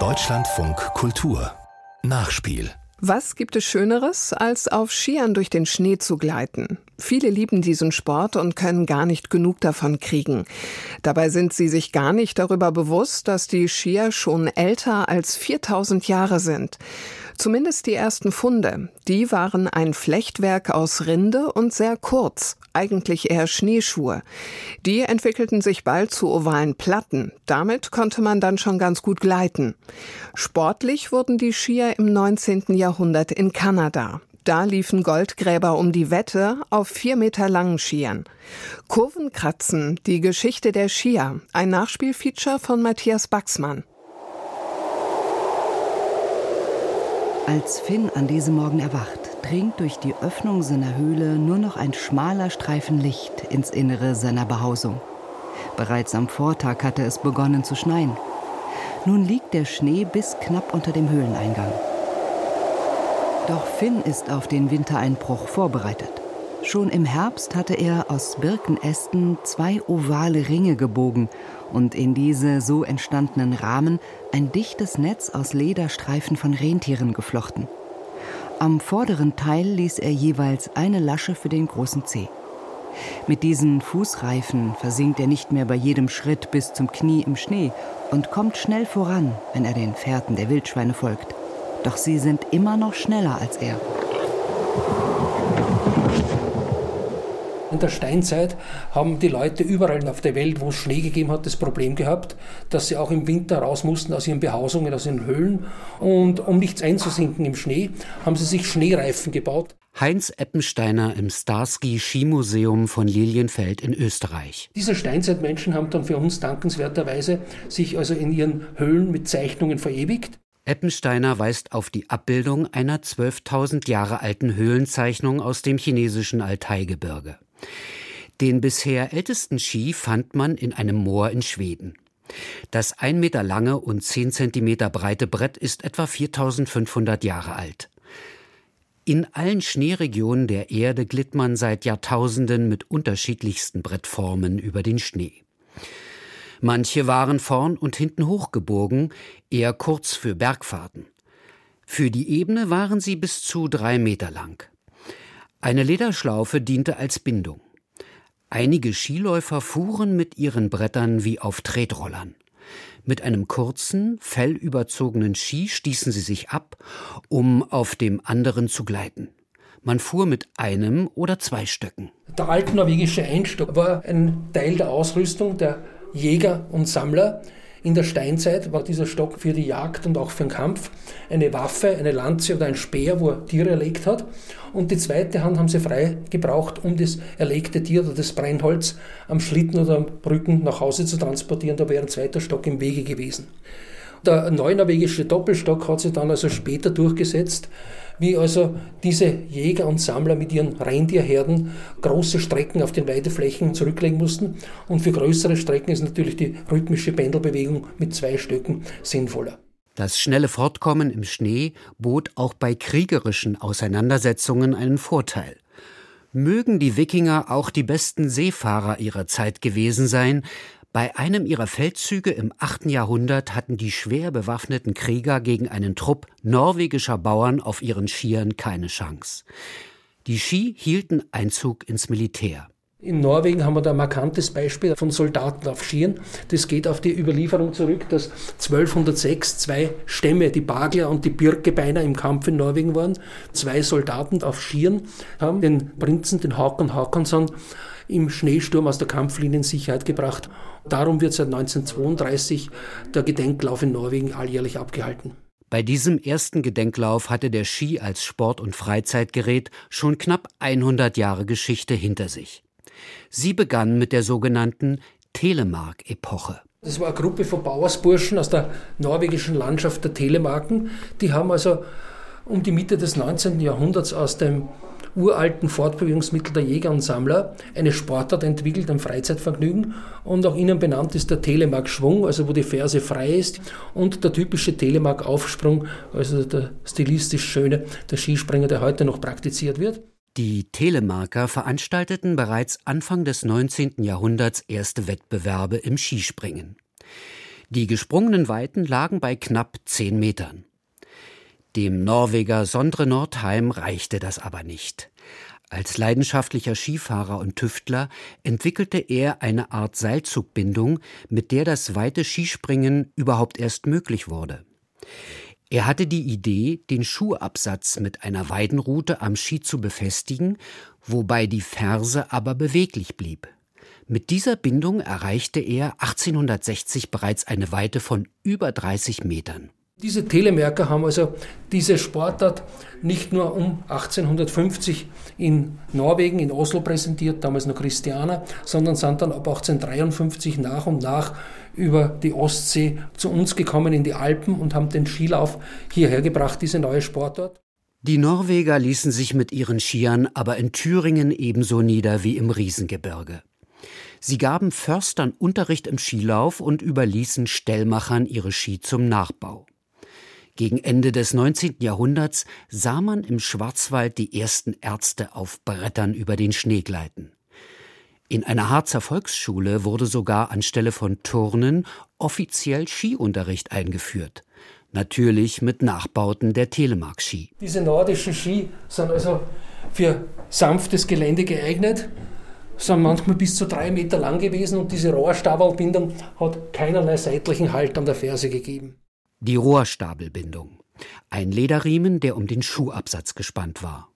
Deutschlandfunk Kultur Nachspiel was gibt es Schöneres, als auf Skiern durch den Schnee zu gleiten? Viele lieben diesen Sport und können gar nicht genug davon kriegen. Dabei sind sie sich gar nicht darüber bewusst, dass die Skier schon älter als 4000 Jahre sind. Zumindest die ersten Funde. Die waren ein Flechtwerk aus Rinde und sehr kurz, eigentlich eher Schneeschuhe. Die entwickelten sich bald zu ovalen Platten. Damit konnte man dann schon ganz gut gleiten. Sportlich wurden die Skier im 19. Jahrhundert in Kanada. Da liefen Goldgräber um die Wette auf vier Meter langen Skiern. Kurvenkratzen, die Geschichte der Skier, ein Nachspielfeature von Matthias Baxmann. Als Finn an diesem Morgen erwacht, dringt durch die Öffnung seiner Höhle nur noch ein schmaler Streifen Licht ins Innere seiner Behausung. Bereits am Vortag hatte es begonnen zu schneien. Nun liegt der Schnee bis knapp unter dem Höhleneingang. Doch Finn ist auf den Wintereinbruch vorbereitet. Schon im Herbst hatte er aus Birkenästen zwei ovale Ringe gebogen und in diese so entstandenen Rahmen ein dichtes Netz aus Lederstreifen von Rentieren geflochten. Am vorderen Teil ließ er jeweils eine Lasche für den großen Zeh. Mit diesen Fußreifen versinkt er nicht mehr bei jedem Schritt bis zum Knie im Schnee und kommt schnell voran, wenn er den Fährten der Wildschweine folgt. Doch sie sind immer noch schneller als er. In der Steinzeit haben die Leute überall auf der Welt, wo es Schnee gegeben hat, das Problem gehabt, dass sie auch im Winter raus mussten aus ihren Behausungen, aus ihren Höhlen. Und um nichts einzusinken im Schnee, haben sie sich Schneereifen gebaut. Heinz Eppensteiner im Starski Skimuseum von Lilienfeld in Österreich. Diese Steinzeitmenschen haben dann für uns dankenswerterweise sich also in ihren Höhlen mit Zeichnungen verewigt. Eppensteiner weist auf die Abbildung einer 12.000 Jahre alten Höhlenzeichnung aus dem chinesischen Altaigebirge. Den bisher ältesten Ski fand man in einem Moor in Schweden. Das ein Meter lange und zehn Zentimeter breite Brett ist etwa 4500 Jahre alt. In allen Schneeregionen der Erde glitt man seit Jahrtausenden mit unterschiedlichsten Brettformen über den Schnee. Manche waren vorn und hinten hochgebogen, eher kurz für Bergfahrten. Für die Ebene waren sie bis zu drei Meter lang. Eine Lederschlaufe diente als Bindung. Einige Skiläufer fuhren mit ihren Brettern wie auf Tretrollern. Mit einem kurzen, fellüberzogenen Ski stießen sie sich ab, um auf dem anderen zu gleiten. Man fuhr mit einem oder zwei Stöcken. Der alte norwegische Einstock war ein Teil der Ausrüstung der Jäger und Sammler. In der Steinzeit war dieser Stock für die Jagd und auch für den Kampf eine Waffe, eine Lanze oder ein Speer, wo er Tiere erlegt hat. Und die zweite Hand haben sie frei gebraucht, um das erlegte Tier oder das Brennholz am Schlitten oder am Brücken nach Hause zu transportieren. Da wäre ein zweiter Stock im Wege gewesen. Der neunorwegische Doppelstock hat sich dann also später durchgesetzt, wie also diese Jäger und Sammler mit ihren Rentierherden große Strecken auf den Weideflächen zurücklegen mussten. Und für größere Strecken ist natürlich die rhythmische Pendelbewegung mit zwei Stöcken sinnvoller. Das schnelle Fortkommen im Schnee bot auch bei kriegerischen Auseinandersetzungen einen Vorteil. Mögen die Wikinger auch die besten Seefahrer ihrer Zeit gewesen sein, bei einem ihrer Feldzüge im 8. Jahrhundert hatten die schwer bewaffneten Krieger gegen einen Trupp norwegischer Bauern auf ihren Skiern keine Chance. Die Ski hielten Einzug ins Militär. In Norwegen haben wir da ein markantes Beispiel von Soldaten auf Skiern. Das geht auf die Überlieferung zurück, dass 1206 zwei Stämme, die Bagler und die Birkebeiner im Kampf in Norwegen waren. Zwei Soldaten auf Skiern haben den Prinzen, den Haakon Haakonsson, im Schneesturm aus der Kampflinie in Sicherheit gebracht. Darum wird seit 1932 der Gedenklauf in Norwegen alljährlich abgehalten. Bei diesem ersten Gedenklauf hatte der Ski als Sport- und Freizeitgerät schon knapp 100 Jahre Geschichte hinter sich. Sie begann mit der sogenannten Telemark-Epoche. Das war eine Gruppe von Bauersburschen aus der norwegischen Landschaft der Telemarken. Die haben also um die Mitte des 19. Jahrhunderts aus dem uralten Fortbewegungsmittel der Jäger und Sammler eine Sportart entwickelt, ein Freizeitvergnügen. Und auch ihnen benannt ist der Telemark-Schwung, also wo die Ferse frei ist, und der typische Telemark-Aufsprung, also der stilistisch schöne, der Skispringer, der heute noch praktiziert wird. Die Telemarker veranstalteten bereits Anfang des 19. Jahrhunderts erste Wettbewerbe im Skispringen. Die gesprungenen Weiten lagen bei knapp zehn Metern. Dem Norweger Sondre Nordheim reichte das aber nicht. Als leidenschaftlicher Skifahrer und Tüftler entwickelte er eine Art Seilzugbindung, mit der das weite Skispringen überhaupt erst möglich wurde. Er hatte die Idee, den Schuhabsatz mit einer Weidenrute am Ski zu befestigen, wobei die Ferse aber beweglich blieb. Mit dieser Bindung erreichte er 1860 bereits eine Weite von über 30 Metern. Diese Telemerker haben also diese Sportart nicht nur um 1850 in Norwegen, in Oslo präsentiert, damals noch Christianer, sondern sind dann ab 1853 nach und nach über die Ostsee zu uns gekommen in die Alpen und haben den Skilauf hierher gebracht, diese neue Sportart. Die Norweger ließen sich mit ihren Skiern aber in Thüringen ebenso nieder wie im Riesengebirge. Sie gaben Förstern Unterricht im Skilauf und überließen Stellmachern ihre Ski zum Nachbau. Gegen Ende des 19. Jahrhunderts sah man im Schwarzwald die ersten Ärzte auf Brettern über den Schnee gleiten. In einer Harzer Volksschule wurde sogar anstelle von Turnen offiziell Skiunterricht eingeführt. Natürlich mit Nachbauten der Telemark-Ski. Diese nordischen Ski sind also für sanftes Gelände geeignet, sind manchmal bis zu drei Meter lang gewesen und diese Rohrstabalbindung hat keinerlei seitlichen Halt an der Ferse gegeben. Die Rohrstabelbindung. Ein Lederriemen, der um den Schuhabsatz gespannt war.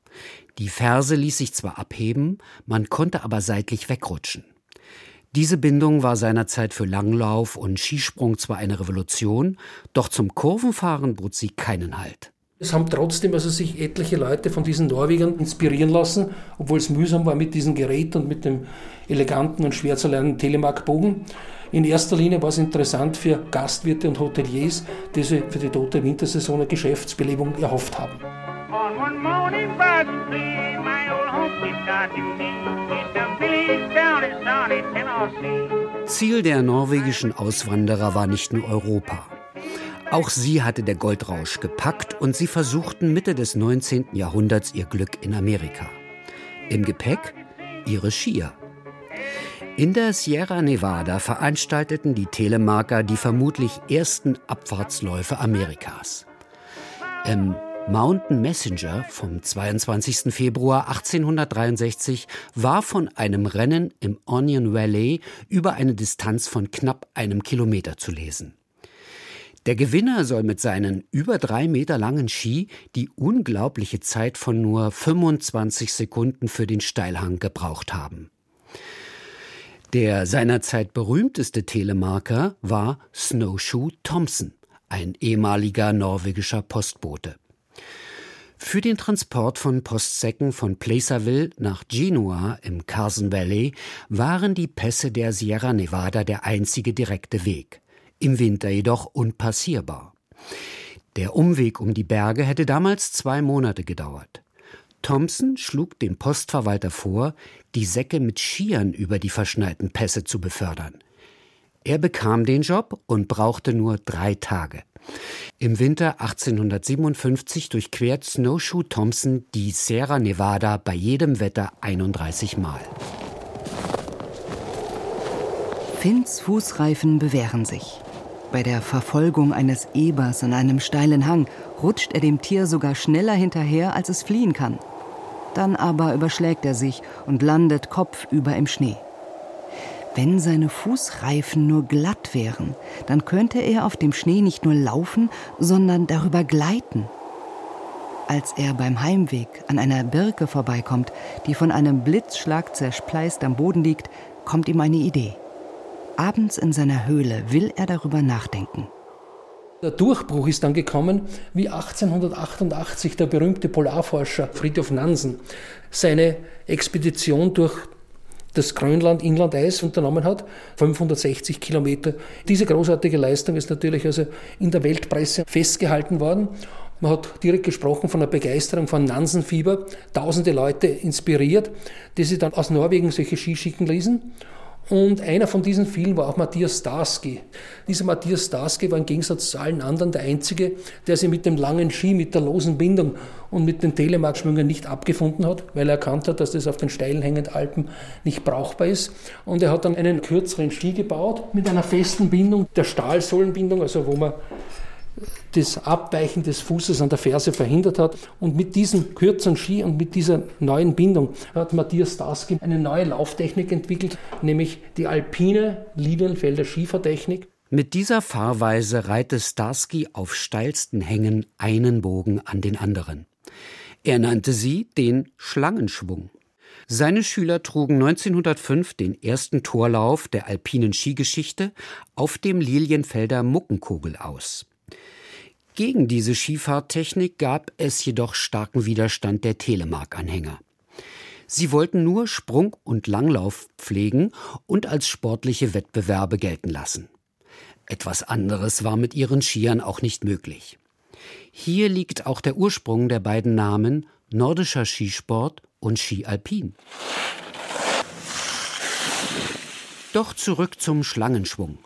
Die Ferse ließ sich zwar abheben, man konnte aber seitlich wegrutschen. Diese Bindung war seinerzeit für Langlauf und Skisprung zwar eine Revolution, doch zum Kurvenfahren bot sie keinen Halt. Es haben trotzdem also sich etliche Leute von diesen Norwegern inspirieren lassen, obwohl es mühsam war mit diesem Gerät und mit dem eleganten und schwer zu lernenden Telemark-Bogen. In erster Linie war es interessant für Gastwirte und Hoteliers, die sich für die tote Wintersaison eine Geschäftsbelebung erhofft haben. Ziel der norwegischen Auswanderer war nicht nur Europa. Auch sie hatte der Goldrausch gepackt und sie versuchten Mitte des 19. Jahrhunderts ihr Glück in Amerika. Im Gepäck ihre Skier. In der Sierra Nevada veranstalteten die Telemarker die vermutlich ersten Abfahrtsläufe Amerikas. Im Mountain Messenger vom 22. Februar 1863 war von einem Rennen im Onion Valley über eine Distanz von knapp einem Kilometer zu lesen. Der Gewinner soll mit seinen über drei Meter langen Ski die unglaubliche Zeit von nur 25 Sekunden für den Steilhang gebraucht haben. Der seinerzeit berühmteste Telemarker war Snowshoe Thompson, ein ehemaliger norwegischer Postbote. Für den Transport von Postsäcken von Placerville nach Genua im Carson Valley waren die Pässe der Sierra Nevada der einzige direkte Weg, im Winter jedoch unpassierbar. Der Umweg um die Berge hätte damals zwei Monate gedauert. Thompson schlug dem Postverwalter vor, die Säcke mit Skiern über die verschneiten Pässe zu befördern. Er bekam den Job und brauchte nur drei Tage. Im Winter 1857 durchquert Snowshoe Thompson die Sierra Nevada bei jedem Wetter 31 Mal. Finns Fußreifen bewähren sich. Bei der Verfolgung eines Ebers an einem steilen Hang rutscht er dem Tier sogar schneller hinterher, als es fliehen kann. Dann aber überschlägt er sich und landet kopfüber im Schnee. Wenn seine Fußreifen nur glatt wären, dann könnte er auf dem Schnee nicht nur laufen, sondern darüber gleiten. Als er beim Heimweg an einer Birke vorbeikommt, die von einem Blitzschlag zerspleist am Boden liegt, kommt ihm eine Idee. Abends in seiner Höhle will er darüber nachdenken. Der Durchbruch ist dann gekommen, wie 1888 der berühmte Polarforscher Friedhof Nansen seine Expedition durch das Grönland-Inlandeis unternommen hat, 560 Kilometer. Diese großartige Leistung ist natürlich also in der Weltpresse festgehalten worden. Man hat direkt gesprochen von der Begeisterung von Nansenfieber, tausende Leute inspiriert, die sich dann aus Norwegen solche Ski schicken ließen. Und einer von diesen vielen war auch Matthias Starsky. Dieser Matthias Starsky war im Gegensatz zu allen anderen der Einzige, der sich mit dem langen Ski, mit der losen Bindung und mit den Telemarkschwüngen nicht abgefunden hat, weil er erkannt hat, dass das auf den steilen hängenden Alpen nicht brauchbar ist. Und er hat dann einen kürzeren Ski gebaut mit einer festen Bindung, der Stahlsohlenbindung, also wo man das Abweichen des Fußes an der Ferse verhindert hat. Und mit diesem kürzeren Ski und mit dieser neuen Bindung hat Matthias Starsky eine neue Lauftechnik entwickelt, nämlich die alpine Linienfelder Schiefertechnik. Mit dieser Fahrweise reihte Starsky auf steilsten Hängen einen Bogen an den anderen. Er nannte sie den Schlangenschwung. Seine Schüler trugen 1905 den ersten Torlauf der alpinen Skigeschichte auf dem Lilienfelder Muckenkogel aus. Gegen diese Skifahrttechnik gab es jedoch starken Widerstand der Telemark-Anhänger. Sie wollten nur Sprung- und Langlauf pflegen und als sportliche Wettbewerbe gelten lassen. Etwas anderes war mit ihren Skiern auch nicht möglich. Hier liegt auch der Ursprung der beiden Namen nordischer Skisport und Ski Alpin. Doch zurück zum Schlangenschwung.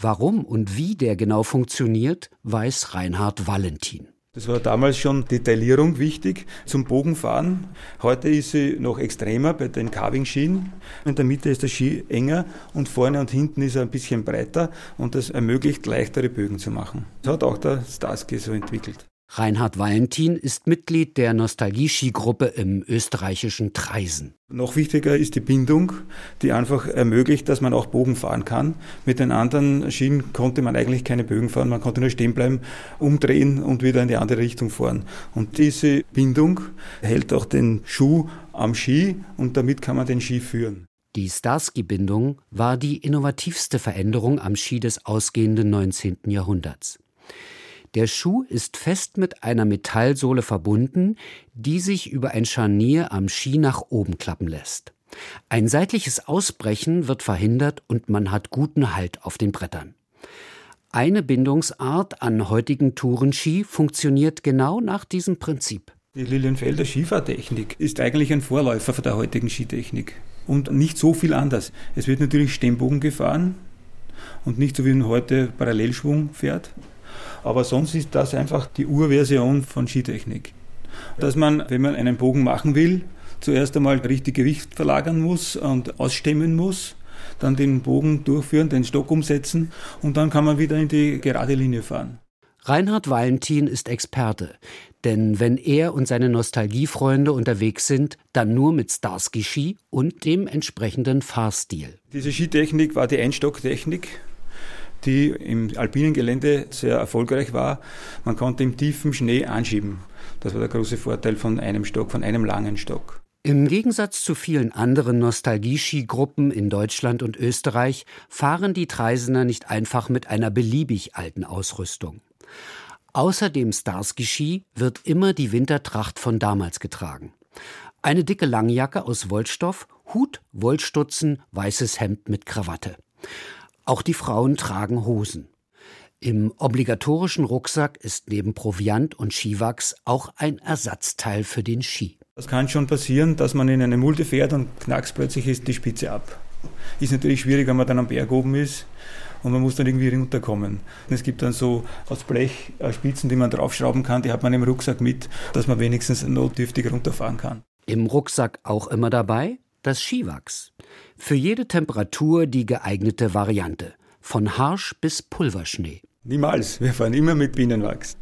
Warum und wie der genau funktioniert, weiß Reinhard Valentin. Das war damals schon Detaillierung wichtig zum Bogenfahren. Heute ist sie noch extremer bei den Carving-Skien. In der Mitte ist der Ski enger und vorne und hinten ist er ein bisschen breiter und das ermöglicht leichtere Bögen zu machen. Das hat auch der Starsky so entwickelt. Reinhard Valentin ist Mitglied der Nostalgie-Skigruppe im österreichischen Treisen. Noch wichtiger ist die Bindung, die einfach ermöglicht, dass man auch Bogen fahren kann. Mit den anderen Schienen konnte man eigentlich keine Bögen fahren, man konnte nur stehen bleiben, umdrehen und wieder in die andere Richtung fahren. Und diese Bindung hält auch den Schuh am Ski und damit kann man den Ski führen. Die Starsky-Bindung war die innovativste Veränderung am Ski des ausgehenden 19. Jahrhunderts. Der Schuh ist fest mit einer Metallsohle verbunden, die sich über ein Scharnier am Ski nach oben klappen lässt. Ein seitliches Ausbrechen wird verhindert und man hat guten Halt auf den Brettern. Eine Bindungsart an heutigen Tourenski funktioniert genau nach diesem Prinzip. Die Lilienfelder Skifahrtechnik ist eigentlich ein Vorläufer der heutigen Skitechnik und nicht so viel anders. Es wird natürlich Stemmbogen gefahren und nicht so wie man heute Parallelschwung fährt, aber sonst ist das einfach die Urversion von Skitechnik. Dass man, wenn man einen Bogen machen will, zuerst einmal richtig Gewicht verlagern muss und ausstemmen muss, dann den Bogen durchführen, den Stock umsetzen und dann kann man wieder in die gerade Linie fahren. Reinhard Valentin ist Experte, denn wenn er und seine Nostalgiefreunde unterwegs sind, dann nur mit Starsky-Ski und dem entsprechenden Fahrstil. Diese Skitechnik war die Einstocktechnik die im alpinen Gelände sehr erfolgreich war. Man konnte im tiefen Schnee anschieben. Das war der große Vorteil von einem Stock, von einem langen Stock. Im Gegensatz zu vielen anderen Nostalgie-Skigruppen in Deutschland und Österreich fahren die Treisener nicht einfach mit einer beliebig alten Ausrüstung. Außer dem Starsky-Ski wird immer die Wintertracht von damals getragen. Eine dicke Langjacke aus Wollstoff, Hut, Wollstutzen, weißes Hemd mit Krawatte. Auch die Frauen tragen Hosen. Im obligatorischen Rucksack ist neben Proviant und Skiwachs auch ein Ersatzteil für den Ski. Es kann schon passieren, dass man in eine Mulde fährt und knackst plötzlich ist die Spitze ab. Ist natürlich schwierig, wenn man dann am Berg oben ist und man muss dann irgendwie runterkommen. Es gibt dann so aus Blech äh, Spitzen, die man draufschrauben kann, die hat man im Rucksack mit, dass man wenigstens notdürftig runterfahren kann. Im Rucksack auch immer dabei das Skiwachs. Für jede Temperatur die geeignete Variante. Von Harsch bis Pulverschnee. Niemals. Wir fahren immer mit Bienenwachs.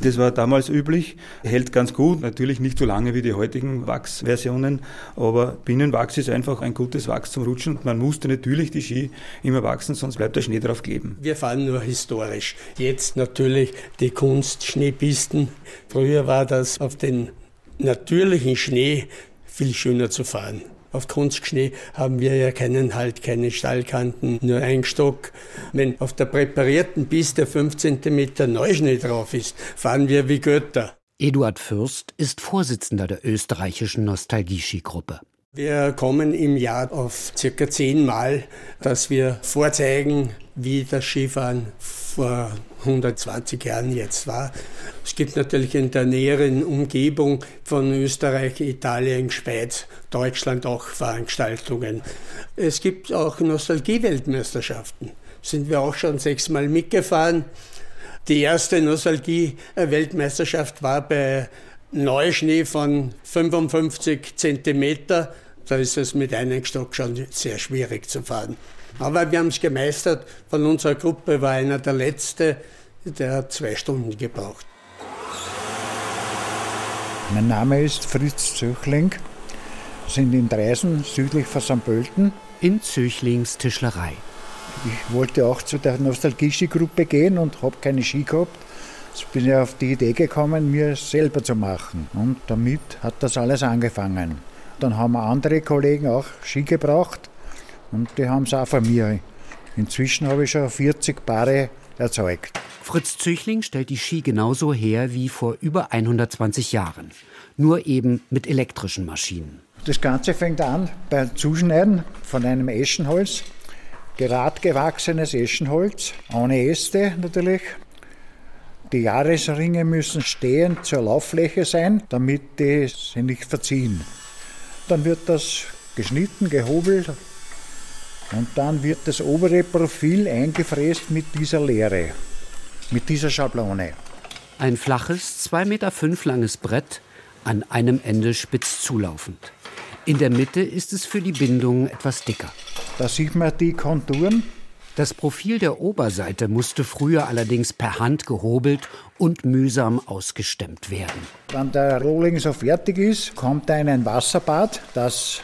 Das war damals üblich, hält ganz gut, natürlich nicht so lange wie die heutigen Wachsversionen, aber Bienenwachs ist einfach ein gutes Wachs zum Rutschen und man musste natürlich die Ski immer wachsen, sonst bleibt der Schnee drauf kleben. Wir fahren nur historisch. Jetzt natürlich die Kunstschneepisten. Früher war das auf den natürlichen Schnee viel schöner zu fahren. Auf Kunstschnee haben wir ja keinen Halt, keine Stallkanten, nur ein Stock. Wenn auf der präparierten Piste 5 cm Neuschnee drauf ist, fahren wir wie Götter. Eduard Fürst ist Vorsitzender der österreichischen Nostalgie-Skigruppe. Wir kommen im Jahr auf circa zehnmal, dass wir vorzeigen, wie das Skifahren vor 120 Jahren jetzt war. Es gibt natürlich in der näheren Umgebung von Österreich, Italien, Schweiz, Deutschland auch Veranstaltungen. Es gibt auch Nostalgie-Weltmeisterschaften. Sind wir auch schon sechsmal mitgefahren. Die erste Nostalgie-Weltmeisterschaft war bei Neuschnee von 55 Zentimeter da ist es mit einem Stock schon sehr schwierig zu fahren. Aber wir haben es gemeistert. Von unserer Gruppe war einer der Letzte, der hat zwei Stunden gebraucht. Mein Name ist Fritz Zöchling, sind in Dreisen, südlich von St. Pölten. In Zöchlings Tischlerei. Ich wollte auch zu der Nostalgie-Ski-Gruppe gehen und habe keine Ski gehabt. Jetzt bin ich auf die Idee gekommen, mir selber zu machen. Und damit hat das alles angefangen. Dann haben wir andere Kollegen auch Ski gebracht und die haben es auch von mir. Inzwischen habe ich schon 40 Paare erzeugt. Fritz Züchling stellt die Ski genauso her wie vor über 120 Jahren. Nur eben mit elektrischen Maschinen. Das Ganze fängt an beim Zuschneiden von einem Eschenholz. Gerad gewachsenes Eschenholz, ohne Äste natürlich. Die Jahresringe müssen stehend zur Lauffläche sein, damit die sich nicht verziehen. Dann wird das geschnitten, gehobelt und dann wird das obere Profil eingefräst mit dieser Leere, mit dieser Schablone. Ein flaches, 2,5 Meter langes Brett, an einem Ende spitz zulaufend. In der Mitte ist es für die Bindung etwas dicker. Da sieht man die Konturen das Profil der Oberseite musste früher allerdings per Hand gehobelt und mühsam ausgestemmt werden. Wenn der Rohling so fertig ist, kommt ein Wasserbad, das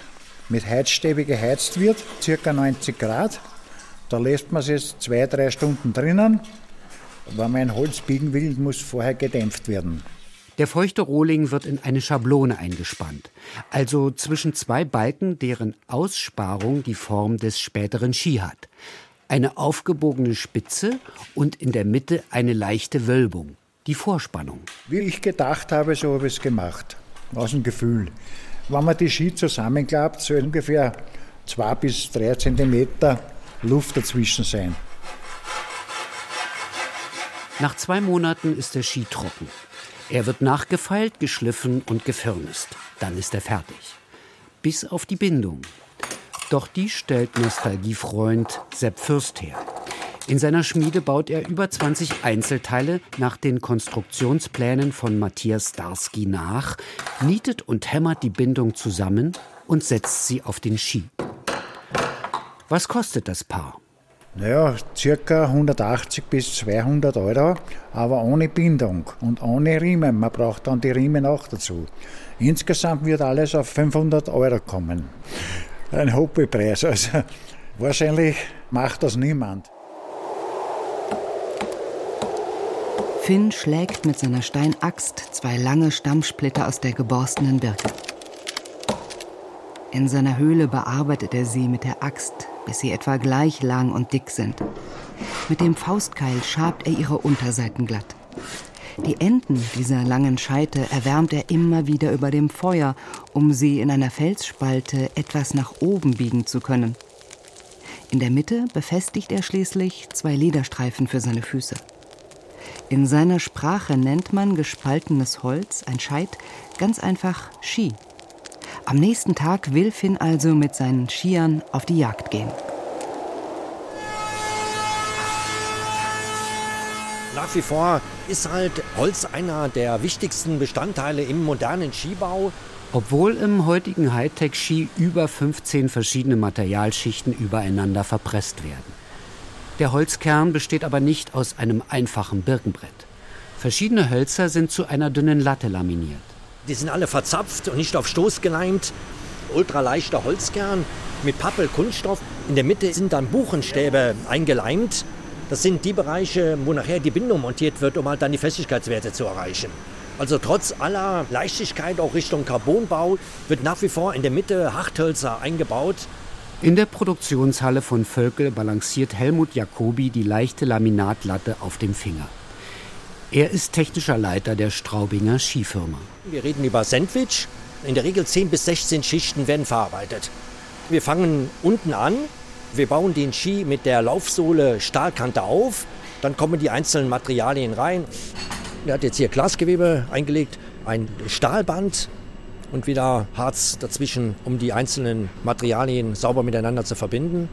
mit Heizstäbe geheizt wird, ca. 90 Grad. Da lässt man es jetzt zwei, drei Stunden drinnen. Wenn man ein Holz biegen will, muss vorher gedämpft werden. Der feuchte Rohling wird in eine Schablone eingespannt, also zwischen zwei Balken, deren Aussparung die Form des späteren Ski hat eine aufgebogene Spitze und in der Mitte eine leichte Wölbung, die Vorspannung. Wie ich gedacht habe, so habe ich es gemacht, aus dem Gefühl. Wenn man die Ski zusammenklappt, soll ungefähr zwei bis drei Zentimeter Luft dazwischen sein. Nach zwei Monaten ist der Ski trocken. Er wird nachgefeilt, geschliffen und gefirnist. Dann ist er fertig. Bis auf die Bindung, doch die stellt Nostalgiefreund Sepp Fürst her. In seiner Schmiede baut er über 20 Einzelteile nach den Konstruktionsplänen von Matthias Darsky nach, nietet und hämmert die Bindung zusammen und setzt sie auf den Ski. Was kostet das Paar? Naja, circa 180 bis 200 Euro, aber ohne Bindung und ohne Riemen. Man braucht dann die Riemen auch dazu. Insgesamt wird alles auf 500 Euro kommen ein Hobbypreis. Also wahrscheinlich macht das niemand. Finn schlägt mit seiner Steinaxt zwei lange Stammsplitter aus der geborstenen Birke. In seiner Höhle bearbeitet er sie mit der Axt, bis sie etwa gleich lang und dick sind. Mit dem Faustkeil schabt er ihre Unterseiten glatt. Die Enden dieser langen Scheite erwärmt er immer wieder über dem Feuer, um sie in einer Felsspalte etwas nach oben biegen zu können. In der Mitte befestigt er schließlich zwei Lederstreifen für seine Füße. In seiner Sprache nennt man gespaltenes Holz, ein Scheit, ganz einfach Ski. Am nächsten Tag will Finn also mit seinen Skiern auf die Jagd gehen. Nach wie vor ist halt Holz einer der wichtigsten Bestandteile im modernen Skibau. Obwohl im heutigen Hightech-Ski über 15 verschiedene Materialschichten übereinander verpresst werden. Der Holzkern besteht aber nicht aus einem einfachen Birkenbrett. Verschiedene Hölzer sind zu einer dünnen Latte laminiert. Die sind alle verzapft und nicht auf Stoß geleimt. Ultraleichter Holzkern mit Pappel-Kunststoff. In der Mitte sind dann Buchenstäbe eingeleimt. Das sind die Bereiche, wo nachher die Bindung montiert wird, um halt dann die Festigkeitswerte zu erreichen. Also trotz aller Leichtigkeit auch Richtung Carbonbau wird nach wie vor in der Mitte Harthölzer eingebaut. In der Produktionshalle von Völkel balanciert Helmut Jacobi die leichte Laminatlatte auf dem Finger. Er ist technischer Leiter der Straubinger Skifirma. Wir reden über Sandwich. In der Regel 10 bis 16 Schichten werden verarbeitet. Wir fangen unten an, wir bauen den Ski mit der Laufsohle Stahlkante auf, dann kommen die einzelnen Materialien rein. Er hat jetzt hier Glasgewebe eingelegt, ein Stahlband und wieder Harz dazwischen, um die einzelnen Materialien sauber miteinander zu verbinden.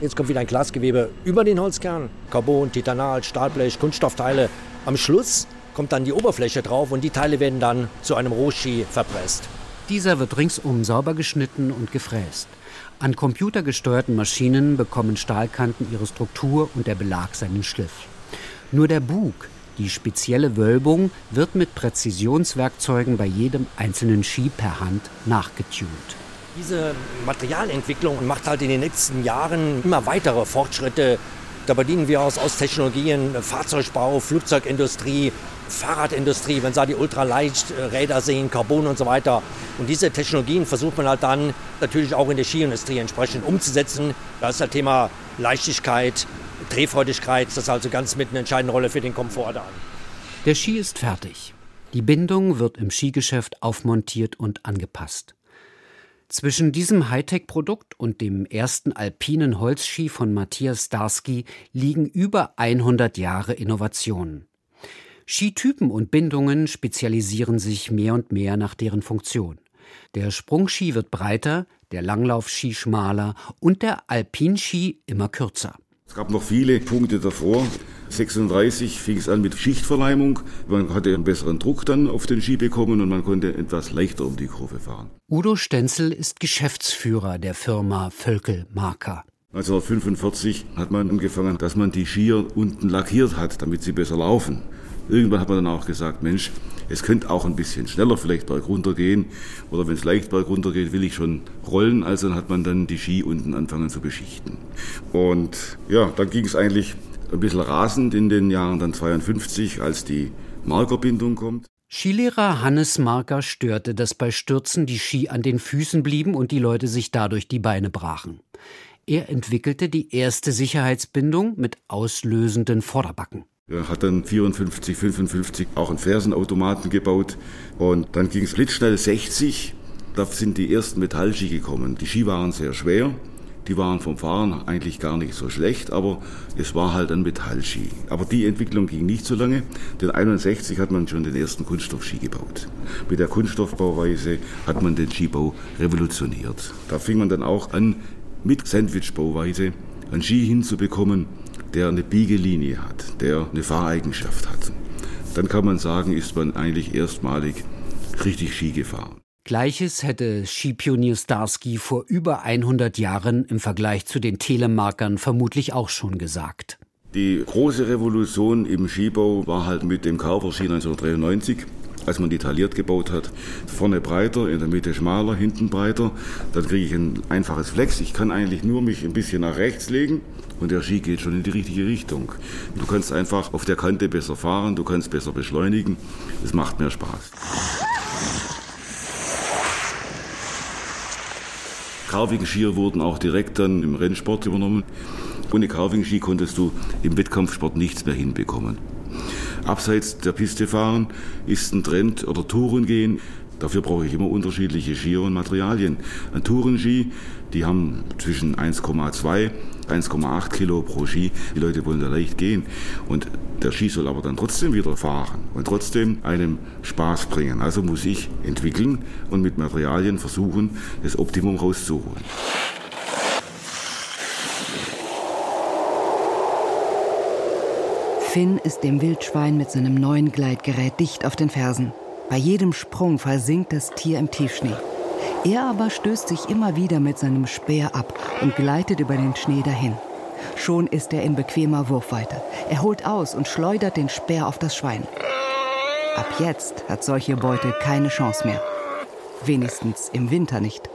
Jetzt kommt wieder ein Glasgewebe über den Holzkern, Carbon, Titanal, Stahlblech, Kunststoffteile. Am Schluss kommt dann die Oberfläche drauf und die Teile werden dann zu einem Rohski verpresst. Dieser wird ringsum sauber geschnitten und gefräst. An computergesteuerten Maschinen bekommen Stahlkanten ihre Struktur und der Belag seinen Schliff. Nur der Bug, die spezielle Wölbung, wird mit Präzisionswerkzeugen bei jedem einzelnen Ski per Hand nachgetunt. Diese Materialentwicklung macht halt in den letzten Jahren immer weitere Fortschritte. Da bedienen wir uns aus Technologien Fahrzeugbau, Flugzeugindustrie, Fahrradindustrie, wenn Sie die Ultraleichträder sehen, Carbon und so weiter. Und diese Technologien versucht man halt dann natürlich auch in der Skiindustrie entsprechend umzusetzen. Da ist das Thema Leichtigkeit, Drehfreudigkeit, das ist also ganz mit einer entscheidenden Rolle für den Komfort da. Der Ski ist fertig. Die Bindung wird im Skigeschäft aufmontiert und angepasst. Zwischen diesem Hightech-Produkt und dem ersten alpinen Holzski von Matthias Starsky liegen über 100 Jahre Innovation. Skitypen und Bindungen spezialisieren sich mehr und mehr nach deren Funktion. Der Sprungski wird breiter, der Langlaufski schmaler und der Alpinski immer kürzer. Es gab noch viele Punkte davor. 36 fing es an mit Schichtverleimung. Man hatte einen besseren Druck dann auf den Ski bekommen und man konnte etwas leichter um die Kurve fahren. Udo Stenzel ist Geschäftsführer der Firma Völkel Marker. 1945 hat man angefangen, dass man die Skier unten lackiert hat, damit sie besser laufen. Irgendwann hat man dann auch gesagt, Mensch, es könnte auch ein bisschen schneller vielleicht bergunter gehen. Oder wenn es leicht bergunter geht, will ich schon rollen. Also dann hat man dann die Ski unten anfangen zu beschichten. Und ja, dann ging es eigentlich ein bisschen rasend in den Jahren dann 52, als die Markerbindung kommt. Skilehrer Hannes Marker störte, dass bei Stürzen die Ski an den Füßen blieben und die Leute sich dadurch die Beine brachen. Er entwickelte die erste Sicherheitsbindung mit auslösenden Vorderbacken. Er hat dann 54, 55 auch einen Fersenautomaten gebaut und dann ging es blitzschnell 60. Da sind die ersten Metallski gekommen. Die Ski waren sehr schwer. Die waren vom Fahren eigentlich gar nicht so schlecht, aber es war halt ein Metallski. Aber die Entwicklung ging nicht so lange, denn 61 hat man schon den ersten Kunststoffski gebaut. Mit der Kunststoffbauweise hat man den Skibau revolutioniert. Da fing man dann auch an, mit Sandwichbauweise einen Ski hinzubekommen, der eine Biegelinie hat, der eine Fahreigenschaft hat. Dann kann man sagen, ist man eigentlich erstmalig richtig Ski gefahren. Gleiches hätte Skipionier Starsky vor über 100 Jahren im Vergleich zu den Telemarkern vermutlich auch schon gesagt. Die große Revolution im Skibau war halt mit dem Carver Ski 1993 als man detailliert gebaut hat. Vorne breiter, in der Mitte schmaler, hinten breiter. Dann kriege ich ein einfaches Flex. Ich kann eigentlich nur mich ein bisschen nach rechts legen und der Ski geht schon in die richtige Richtung. Du kannst einfach auf der Kante besser fahren, du kannst besser beschleunigen. Es macht mehr Spaß. Carving-Skier wurden auch direkt dann im Rennsport übernommen. Ohne Carving-Ski konntest du im Wettkampfsport nichts mehr hinbekommen. Abseits der Piste fahren ist ein Trend oder Touren gehen. Dafür brauche ich immer unterschiedliche Skier und Materialien. Ein Tourenski, die haben zwischen 1,2 1,8 Kilo pro Ski. Die Leute wollen da leicht gehen. Und der Ski soll aber dann trotzdem wieder fahren und trotzdem einem Spaß bringen. Also muss ich entwickeln und mit Materialien versuchen, das Optimum rauszuholen. Finn ist dem Wildschwein mit seinem neuen Gleitgerät dicht auf den Fersen. Bei jedem Sprung versinkt das Tier im Tiefschnee. Er aber stößt sich immer wieder mit seinem Speer ab und gleitet über den Schnee dahin. Schon ist er in bequemer Wurfweite. Er holt aus und schleudert den Speer auf das Schwein. Ab jetzt hat solche Beute keine Chance mehr. Wenigstens im Winter nicht.